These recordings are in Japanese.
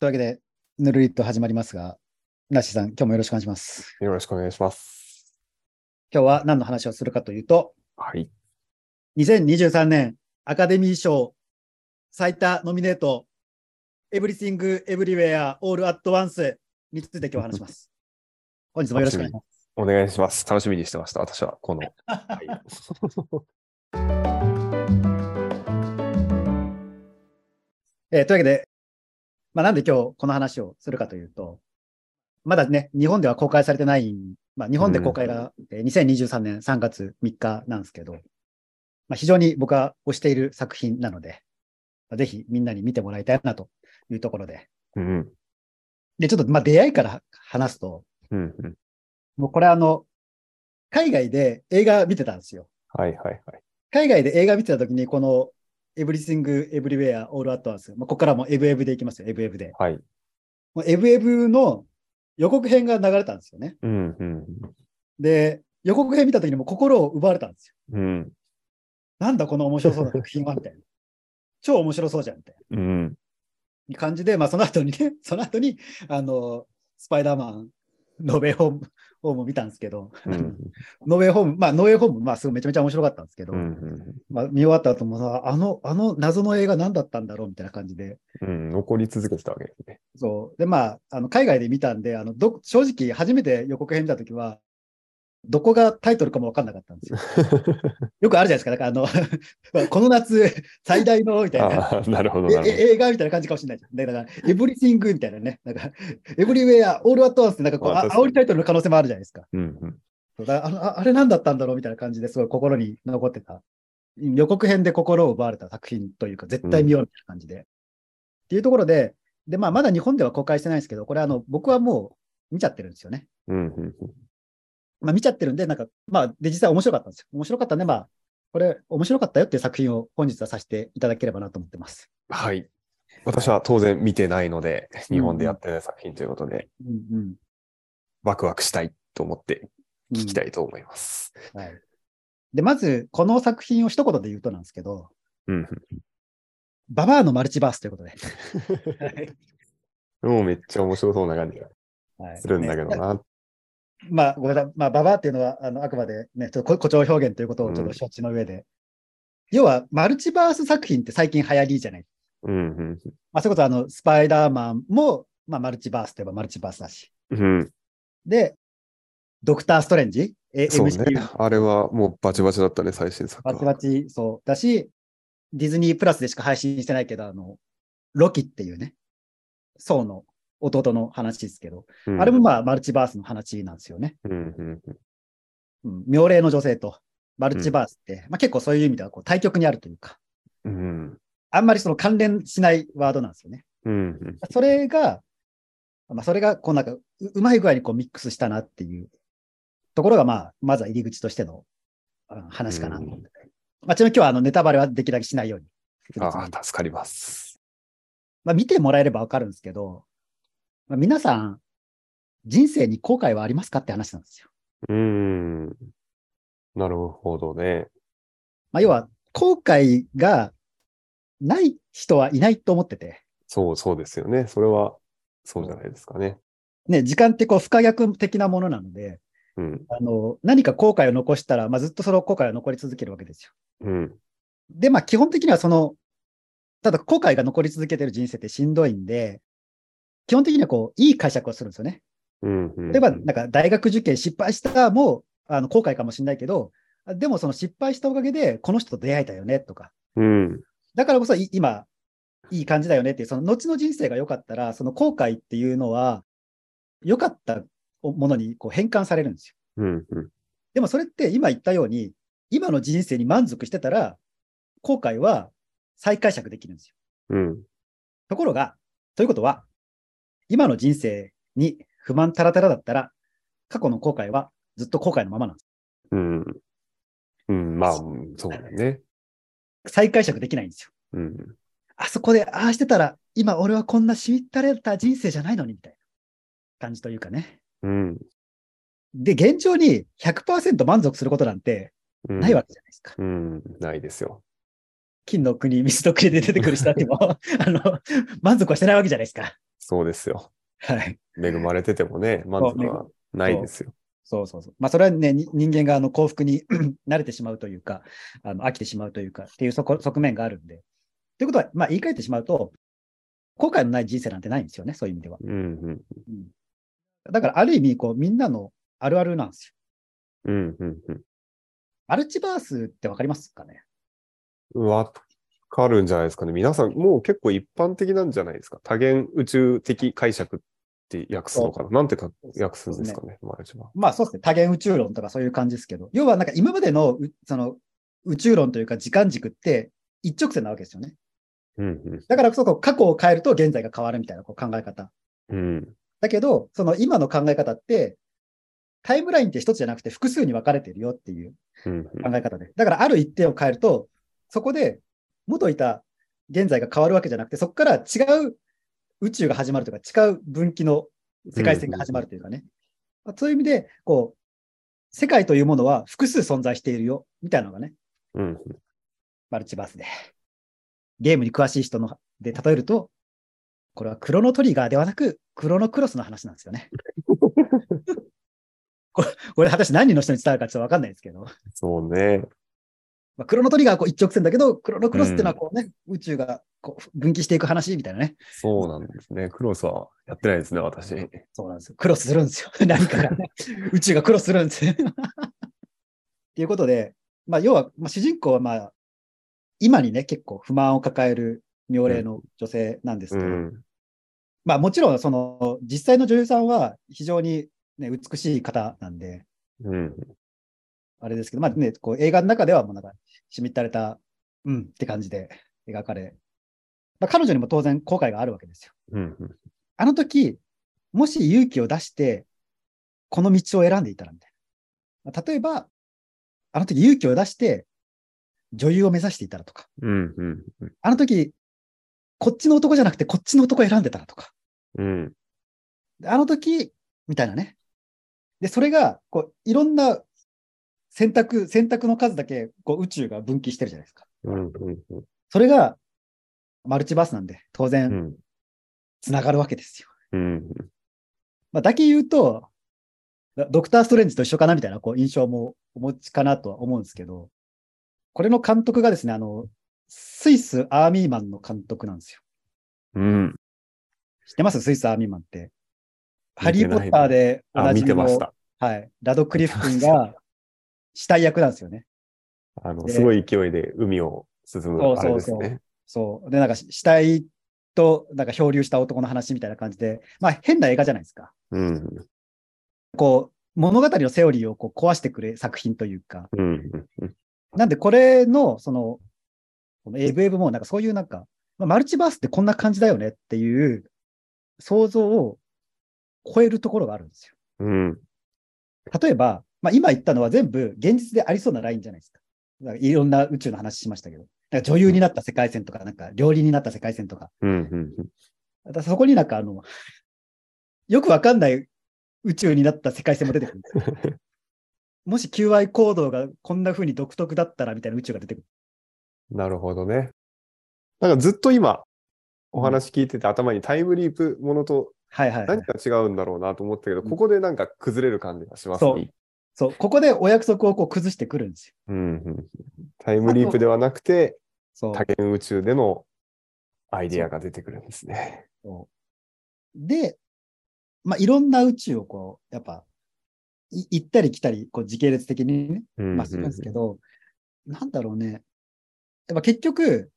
というわけで、ぬるりと始まりますが、ナッシーさん、今日もよろしくお願いします。よろしくお願いします。今日は何の話をするかというと、はい。2023年アカデミー賞最多ノミネート、エブリシング・エブリウェア・オール・アット・ワンスについて今日話します。本日もよろしくお願いします。お願いします。楽しみにしてました。私はこの。はいえーというわけで、まあ、なんで今日この話をするかというと、まだね、日本では公開されてない、まあ、日本で公開が、えー2023年3月3日なんですけど、まあ、非常に僕は推している作品なので、まあぜひみんなに見てもらいたいなというところで。うん。で、ちょっとまあ出会いから話すと、うん。うん。もうこれあの、海外で映画見てたんですよ。はいはいはい。海外で映画見てた時に、この Everything Everywhere All at Once、まあ、ここからもエブエブでいきますよ、エブエブで。はい。もうエブエブの予告編が流れたんですよね。うん。うん。で、予告編見た時にもう心を奪われたんですよ。うん。なんだこの面白そうな作品はみたいな。超面白そうじゃんみたいうん。な感じで、まあその後にね、その後に、あの、スパイダーマン、ノーベイホーム、ホーム見たんですけど、うん。ノーベイホーム、まあノーベイホーム、まあすごいめちゃめちゃ面白かったんですけど、うん。まあ見終わった後もさ、あの、あの謎の映画何だったんだろうみたいな感じで、うん。残り続けてたわけですね。そう。で、まあ、あの、海外で見たんで、あの、ど、正直、初めて予告編見たときは、どこがタイトルかもわかんなかったんですよ。よくあるじゃないですか。だから、あの、この夏、最大の、みたいな。なるほど、えなるほど。え映画みたいな感じかもしれないじゃん。だから、エブリシングみたいなね。なんか、エブリウェア、オールアットワンスって、なんかこう、あ煽りタイトルの可能性もあるじゃないですか。うん。うん。そうだからあのああれ何だったんだろうみたいな感じですごい心に残ってた。予告編で心を奪われた作品というか、絶対見ようみたいな感じで。っていうところで、で、まあ、まだ日本では公開してないんですけど、これあの、僕はもう見ちゃってるんですよね。うん。うん。まあ、見ちゃってるんで、なんか、まあ、で、実際面白かったんですよ。面白かったんで、まあ、これ、面白かったよっていう作品を本日はさせていただければなと思ってます。はい。私は当然見てないので、日本でやってない作品ということで、うんうん。ワクワクしたいと思ってうん聞きたいと思います。はい。で、まず、この作品を一言で言うとなんですけど、うん。ババアのマルチバースということで。は いもうめっちゃ面白そうな感じがはいするんだけどねな。まあ、ごめんなさい。まあ、ババアっていうのは、あの、あくまでね、ちょっと誇張表現ということをちょっと承知の上で。要は、マルチバース作品って最近流行りじゃない。うん。まあ、そういうことは、あの、スパイダーマンも、まあ、マルチバースといえばマルチバースだし。うん。うん。で、ドクター・ストレンジ？えそうね。あれはもうバチバチだったね、最新作は。バチバチ、そう。だし、ディズニープラスでしか配信してないけど、あの、ロキっていうね、ソウの弟の話ですけど、うんあれもまあ、マルチバースの話なんですよね。うんうんうんうん、妙齢の女性とマルチバースって、まあ結構そういう意味ではこう対極にあるというか、うんあんまりその関連しないワードなんですよね。うんうんそれが、まあそれがこうなんかううまい具合にこうミックスしたなっていうところがまあ、まずは入り口としてのうん話かなと思ってて。まあちなみに今日はあのネタバレはできるだけしないように。ああ、助かります。まあ見てもらえればわかるんですけど、まあ、皆さん、人生に後悔はありますかって話なんですよ。うーん。なるほどね。まあ要は、後悔がない人はいないと思ってて、そうそうですよね。それは、そうじゃないですかね。ね、時間ってこう不可逆的なものなので、うん。あの、何か後悔を残したら、まあ、ずっとその後悔は残り続けるわけですよ。うん。で、まあ、基本的にはその、ただ後悔が残り続けてる人生ってしんどいんで、基本的にはこう、いい解釈をするんですよね。うん。うん例えば、なんか大学受験失敗したも、あの、後悔かもしれないけど、でもその失敗したおかげで、この人と出会えたよね、とか。うん。だからこそい今、いい感じだよねっていう、その後の人生が良かったら、その後悔っていうのは、良かったものにこう変換されるんですよ。うん。うん。でもそれって今言ったように、今の人生に満足してたら、後悔は再解釈できるんですよ。うん。ところが、ということは、今の人生に不満たらたらだったら、過去の後悔はずっと後悔のままなんです。うん。うん。まあ、うんそうだね。再解釈できないんですよ。うん。あそこでああしてたら、今俺はこんなしみったれた人生じゃないのに、みたいな感じというかね。うん。で、現状に100%満足することなんてうんないわけじゃないですか。うん。ないですよ。金の国、水の国で出てくる人たちも、あの、満足はしてないわけじゃないですか。そうですよ。はい。恵まれててもね、満足はないですよ。そうそうそう。まあ、それはね、に人間があの幸福に 慣れてしまうというか、あの飽きてしまうというか、っていうそこ側面があるんで。ということは、まあ、言い換えてしまうと、後悔のない人生なんてないんですよね、そういう意味では。うんうん。うん、だから、ある意味、こう、みんなのあるあるなんですよ。うんうんうん。マルチバースってわかりますかね？わかるんじゃないですかね。皆さん、もう結構一般的なんじゃないですか。多元宇宙的解釈って訳すのかななんてか訳すんですかね、マルチは。まあそうですね、多元宇宙論とかそういう感じですけど、要はなんか今までのうその宇宙論というか時間軸って一直線なわけですよね。うんうん。だからこそ過去を変えると現在が変わるみたいなこう考え方。うん。だけど、その今の考え方って、タイムラインって一つじゃなくて複数に分かれてるよっていううん考え方で。だからある一点を変えると、そこで元いた現在が変わるわけじゃなくて、そこから違う宇宙が始まるというか、違う分岐の世界線が始まるというかね。まあそういう意味で、こう、世界というものは複数存在しているよ、みたいなのがね、うん。うん。マルチバースで。ゲームに詳しい人ので例えると、これはクロノトリガーではなく、クロノクロスの話なんですよね。これ、これ果たして何人の人に伝わるかちょっとわかんないですけど、そうね。まあ、クロノトリガーはこう一直線だけど、クロノクロスっていうのはこうね、宇宙がこう分岐していく話みたいなね。そうなんですね。クロスはやってないですね、私。そうなんですよ。クロスするんですよ。何かがね。宇宙がクロスするんですよ。っていうことで、まあ、要は、まあ、主人公はまあ、今にね、結構不満を抱える妙齢の女性なんですけど、うん。まあもちろん、その、実際の女優さんは非常に、ね、美しい方なんで、うん。あれですけど、まあね、こう映画の中ではもうなんか、しみったれた、うんって感じで描かれ、まあ彼女にも当然後悔があるわけですよ。うん。うんあの時、もし勇気を出して、この道を選んでいたらみたいな。まあ例えば、あの時勇気を出して、女優を目指していたらとか、うん。うん。うんあの時、こっちの男じゃなくてこっちの男を選んでたらとか、うん。であの時、みたいなね。で、それが、こう、いろんな選択、選択の数だけ、こう、宇宙が分岐してるじゃないですか。うん。うん。それが、マルチバースなんで、当う然、ん。つながるわけですよ。うん。まあ、だけ言うと、ドドクター・ストレンジと一緒かなみたいな、こう、印象もお持ちかなとは思うんですけど、これの監督がですね、あの、スイス・アーミーマンの監督なんですよ。うん。知ってます？スイス・アーミーマンって。ハリー・ポッターでおあ、見なじみのてました。はい。ラドクリフ君が死体役なんですよね。あの、ですごい勢いで海を進むそうあれですね。そう。で、なんか死体となんか漂流した男の話みたいな感じで、まあ変な映画じゃないですか。うん。こう、物語のセオリーをこう壊してくれ作品というか。うん。うん。なんでこれの、その、このエブエブもなんかそういうなんか、まあ、マルチバースってこんな感じだよねっていう想像を超えるところがあるんですよ。うん。例えば、まあ、今言ったのは全部現実でありそうなラインじゃないですか。かいろんな宇宙の話しましたけど。なんか女優になった世界線とか、なんか料理になった世界線とか。うん。うん。だからそこになんかあの、よくわかんない宇宙になった世界線も出てくるんですよ。もし求愛行動がこんな風に独特だったらみたいな宇宙が出てくる。なるほどね。なんかずっと今、お話聞いてて頭にタイムリープものとはいはい、はい何。か違うんだろうなと思ったけど、うんここでなんか崩れる感じがしますそうね。そう、ここでお約束をこう崩してくるんですよ。うんうんタイムリープではなくて、そう多元宇宙でのアイデアが出てくるんですね。で、まあ、いろんな宇宙をこう、やっぱ、い行ったり来たり、こう時系列的にね、うんまあ、するんですけど、なんだろうね。やっぱ結局、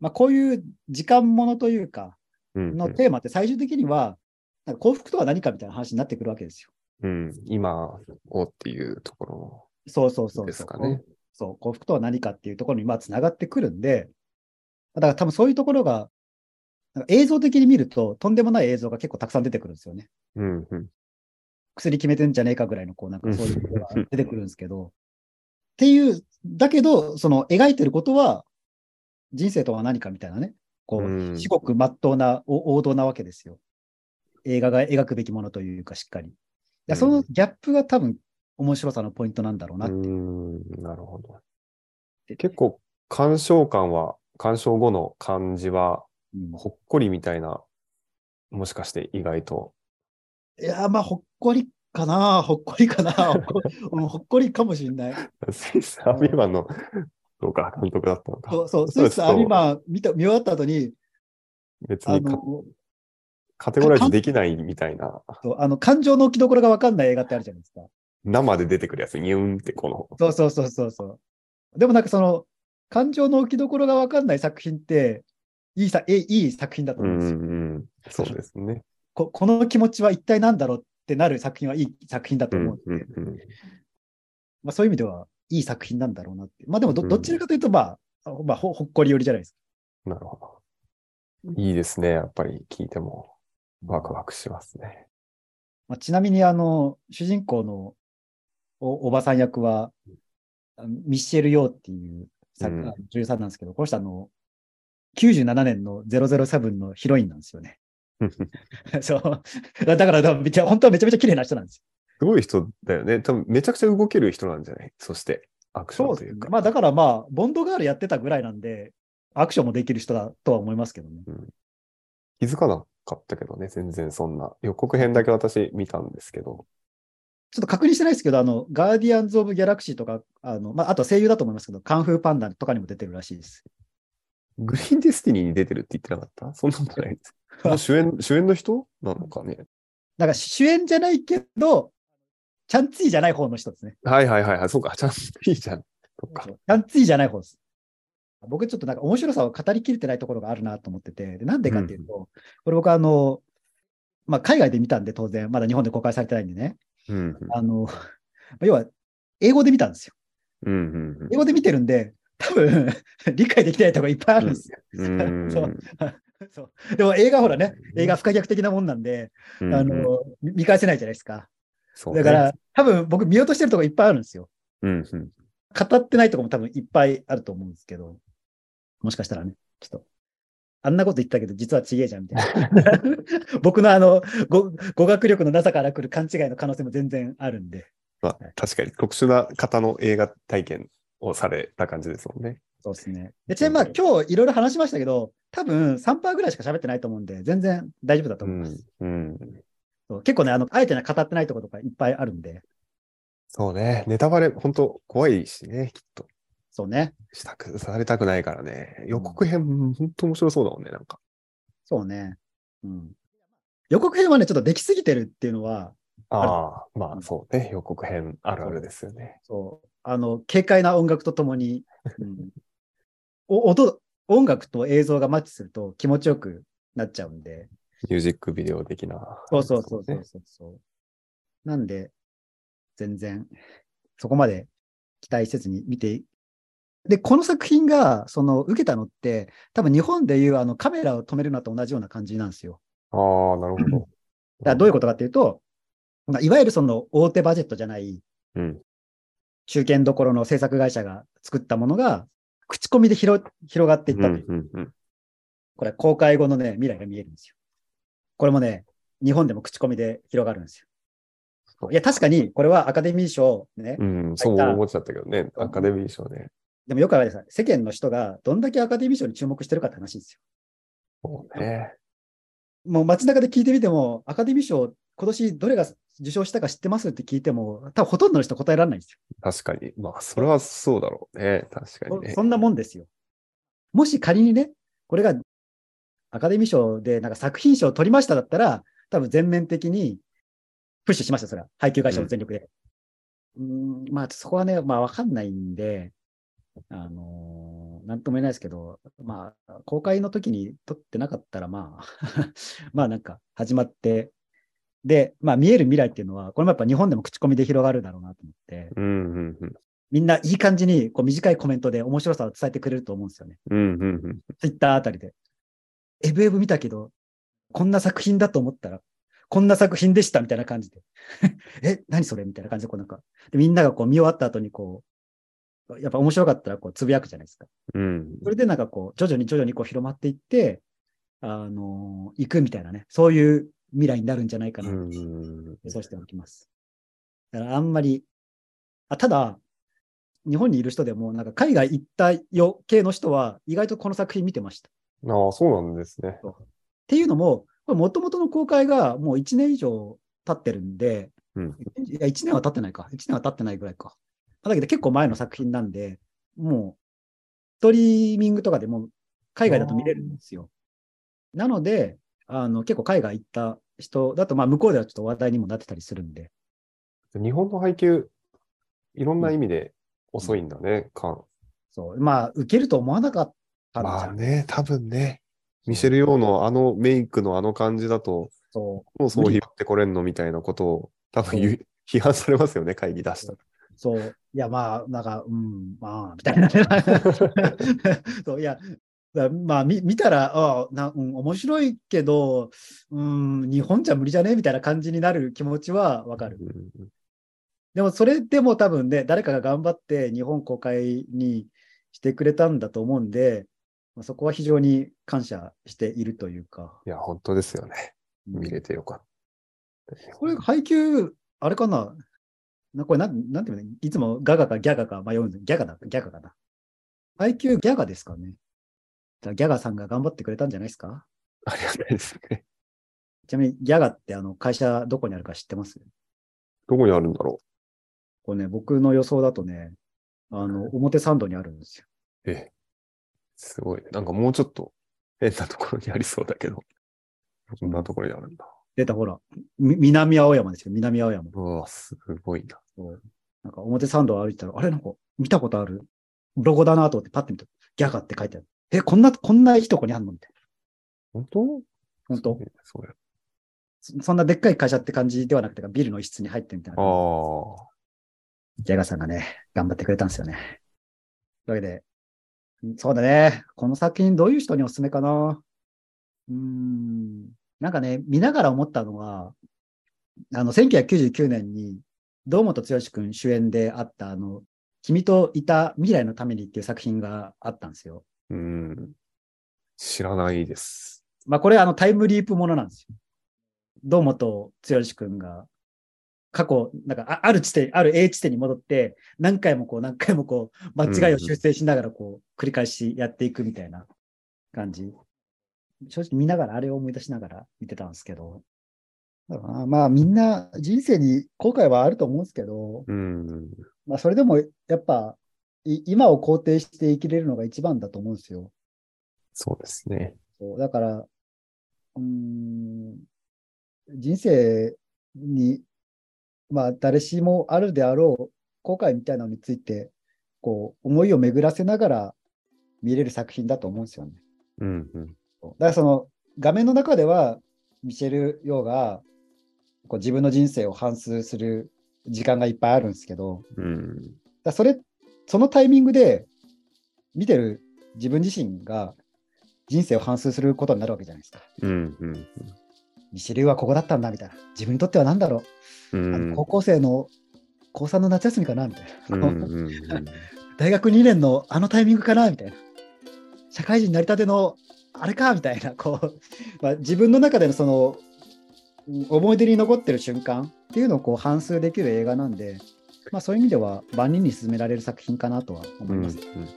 まあ、こういう時間ものというか、うんのテーマって最終的には、なんか幸福とは何かみたいな話になってくるわけですよ。うん今をっていうところそうそうそうそう。ですかね。そう、幸福とは何かっていうところにまあ繋がってくるんで、だから多分そういうところが、なんか映像的に見るととんでもない映像が結構たくさん出てくるんですよね。うんうん薬決めてんじゃねえかぐらいの、こうなんかそういうことが出てくるんですけど、っていう、だけど、その描いてることは、人生とは何かみたいなね、こう至極真っ当なお王道なわけですよ。映画が描くべきものというか、しっかり。いやそのギャップが多分面白さのポイントなんだろうなって。うんなるほど。結構、鑑賞感は、鑑賞後の感じは、うんほっこりみたいなもしかして意外と。いや、まあ、ほっこりかな、ほっこりかな、ほっこりかもしれない。スイスアビマンの、そうか、監督だったのか。そうそう、スイスアビマン見た見終わった後に、あ別にかの、カテゴライズできないみたいな、そうあの感情の置きどころが分かんない映画ってあるじゃないですか。生で出てくるやつ、ニューンってこの、そうそうそうそうそう。でもなんかその、感情の置きどころが分かんない作品って、いいさえいい作品だとう思うんですよ。んうん、そうですね。ここの気持ちは一体何だろうってなる作品はいい作品だとうん思う。うんうんまあ、そういう意味ではいい作品なんだろうなって。まあでもどうんどちらかというと、まあ、まあ、ほほっこり寄りじゃないですなるほど。いいですね。やっぱり聞いてもワクワクしますね。まあ、ちなみに、あの、主人公のおおばさん役は、ミッシェル・ヨーっていう作うんあ女優さんなんですけど、この人あの、97年の007のヒロインなんですよね。そう。だから、本当はめちゃめちゃ綺麗な人なんですすごい人だよね。多分めちゃくちゃ動ける人なんじゃない？そして、アクションというか。。まあだからまあ、ボンドガールやってたぐらいなんで、アクションもできる人だとは思いますけどね。気づかなかったけどね、全然そんな。予告編だけ私見たんですけど。ちょっと確認してないですけど、あの、ガーディアンズ・オブ・ギャラクシーとか、あの、まあ、あと声優だと思いますけど、カンフーパンダとかにも出てるらしいです。グリーンディスティニーに出てるって言ってなかった？そんなことないです。主演、主演の人なのかね？だから主演じゃないけど、チャンツィじゃない方の人ですね。はいはいはいはい。そうか、ちゃんといいじゃん。そっか。チャンツィじゃない方です。僕ちょっとなんか面白さを語りきれてないところがあるなと思ってて、でなんでかっていうと、これ僕あの、まあ、海外で見たんで当然、まだ日本で公開されてないんでね、うんあの、要は英語で見たんですよ。うん。うんうん英語で見てるんで、多分 理解できないところいっぱいあるんですよ。うん。うんそう そうでも映画ほらね、映画不可逆的なもんなんで、うんあの、見見返せないじゃないですか。だから、多分僕見落としてるとこいっぱいあるんですよ。うんうん。語ってないとこも多分いっぱいあると思うんですけど、もしかしたらね、ちょっと、あんなこと言ったけど、実はちげえじゃんみたいな。僕のあの語、語学力のなさから来る勘違いの可能性も全然あるんで、まあ、確かに特殊な方の映画体験をされた感じですもんね。そうですね。でちなみにまあ今日いろいろ話しましたけど、多分3%ぐらいしか喋ってないと思うんで、全然大丈夫だとう思います。ん。うん。そう結構ね、あの、あえてね、語ってないところとかいっぱいあるんで、そうね。ネタバレ、本当怖いしね、きっと。そうね。したく、されたくないからね。予告編、本当面白そうだもんね、なんか。そうね。うん。予告編はね、ちょっとできすぎてるっていうのは、ああ、まあそうね。予告編あるあるですよね。そう、あの、軽快な音楽とともに、うん、お音、音楽と映像がマッチすると気持ちよくなっちゃうんで、ミュージックビデオ的な。そうそうそうそうねそうそう。なんで、全然、そこまで期待せずに見て、で、この作品が、その、受けたのって、多分日本でいうあのカメラを止めるのと同じような感じなんですよ。ああ、なるほど。だからどういうことかっていうと、まあいわゆるその大手バジェットじゃない、うん。中堅どころの制作会社が作ったものが、口コミで広広がっていっうんたという、うんうん。これ公開後のね、未来が見えるんですよ。これもね、日本でも口コミで広がるんですよ。いや、確かに、これはアカデミー賞ね、うん、そう思っちゃったけどね。アカデミー賞ね。でもよくあるさ、世間の人がどんだけアカデミー賞に注目してるかって話ですそうね。よ。もう街中で聞いてみても、アカデミー賞、今年どれが受賞したか知ってますって聞いても、多分ほとんどの人答えられないんですよ。確かに。まあ、それはそうだろうね。確かにねそ。そんなもんですよ。もし仮にね、これがアカデミー賞でなんか作品賞を取りましただったら、多分全面的にプッシュしました、それは。配給会社の全力で。うーん、まあそこはね、まあわかんないんで、あのーなんとも言えないですけど、まあ、公開の時に撮ってなかったら、まあ、まあなんか始まって、で、まあ見える未来っていうのは、これもやっぱ日本でも口コミで広がるだろうなと思って、うんうんうん。みんないい感じにこう短いコメントで面白さを伝えてくれると思うんですよね。うんうんうん。ツイッターあたりで。エブエブ見たけど、こんな作品だと思ったら、こんな作品でしたみたいな感じで。え、何それみたいな感じで、こうなんか、でみんながこう見終わった後にこう、やっぱ面白かったらこうつぶやくじゃないですか。うん。それでなんかこう、徐々に徐々にこう広まっていって、あのー行くみたいなね、そういう未来になるんじゃないかな、うんうんそうしておきます。だからあんまり、あただ、日本にいる人でも、なんか海外行ったよ系の人は、意外とこの作品見てました。ああ、そうなんですね。っていうのも、もともとの公開がもう1年以上経ってるんで、うん。いや、1年は経ってないか。1年は経ってないぐらいか。だけど結構前の作品なんで、もう、ストリーミングとかでも海外だと見れるんですよ。なので、あの、結構海外行った人だと、まあ向こうではちょっと話題にもなってたりするんで。日本の配給、いろんな意味で遅いんだね、かそう。まあ、受けると思わなかったんじ。まあね、多分ね、ミシェル・ヨーのあのメイクのあの感じだと、そう。もうそう拾ってこれんのみたいなことを多分批判されますよね、会議出したら。そう。いや、まあ、なんか、うん、まあ、みたいなね。そう、いや、だまあ、み見たら、ああな、うん、面白いけど、うん、日本じゃ無理じゃねみたいな感じになる気持ちはわかる。うんでも、それでも多分ね、誰かが頑張って日本公開にしてくれたんだと思うんで、まあ、そこは非常に感謝しているというか。いや、本当ですよね。うん見れてよかった。これ、配給、あれかな？なこれなん、なんていうのいつもガガかギャガか迷うんですギャガだ、ギャガかな。配給ギャガですかね。じゃあギャガさんが頑張ってくれたんじゃないですか？ありがたいですね。ちなみにギャガってあの会社どこにあるか知ってます？どこにあるんだろこれね、僕の予想だとね、あの、表参道にあるんですよ。う。ええ。すごいね。なんかもうちょっと変なところにありそうだけど。こんなところにあるんだ。出たほら、み南青山ですよ、南青山。うわ、すごいな。なんか表参道を歩いてたら、あれなんか見たことある？ロゴだなと思ってパッて見たらギャガって書いてある。え、こんな、こんないいとこにあんの？みたい本当？な。本当？それ。そそんなでっかい会社って感じではなくて、ビルの一室に入ってみたいな。ああ。ギャガさんがね、頑張ってくれたんですよね。というわけで、そうだね。この作品どういう人におすすめかな？うーん。なんかね、見ながら思ったのは、あの、1999年に、堂本剛君主演であった、あの、君といた未来のためにっていう作品があったんですよ。うん。知らないです。まあ、これあのタイムリープものなんですよ。堂本剛君が過去、なんかあある地点、ある A 地点に戻って、何回もこう、何回もこう、間違いを修正しながらこう、繰り返しやっていくみたいな感じ。正直見ながら、あれを思い出しながら見てたんですけど。まあみんな人生に後悔はあると思うんですけど、うん。まあそれでもやっぱい今を肯定して生きれるのが一番だと思うんですよ。そうですね。そうだから、うーん、人生に、まあ、誰しもあるであろう後悔みたいなのについて、こう、思いを巡らせながら見れる作品だと思うんですよね。うんうん。だからその、画面の中では、ミシェル・ヨーが、こう自分の人生を反芻する時間がいっぱいあるんですけど、うん。だそれ、そのタイミングで見てる自分自身が人生を反芻することになるわけじゃないですか。うんうんミシェルはここだったんだみたいな。自分にとっては何だろう、うん。あの高校生の高3の夏休みかなみたいな。うんうんうん 大学2年のあのタイミングかなみたいな。社会人になりたてのあれかみたいな。こう、まあ、自分の中でのそのうん思い出に残ってる瞬間っていうのをこう反芻できる映画なんで、まあ、そういう意味では万人に勧められる作品かなとは思います。うん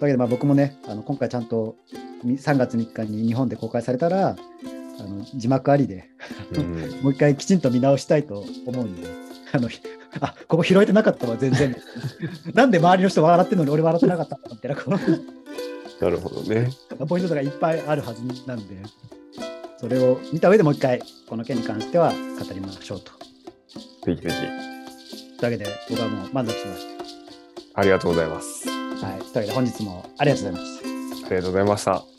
だけどまあ僕もね、あの今回ちゃんとみ3月3日に日本で公開されたら、あの字幕ありで、うんもう一回きちんと見直したいと思うんで、あの、あ、ここ拾えてなかったわ、全然。なんで周りの人笑ってるのに俺笑ってなかったのみたいな、こなるほどね。のポイントとかいっぱいあるはずなんで、それを見た上でもう一回、この件に関しては語りましょうと。ぜひぜひ。というわけで、僕はもう満足しましありがとうございます。た。はい。というわけで本日もありがとうございました。ありがとうございました。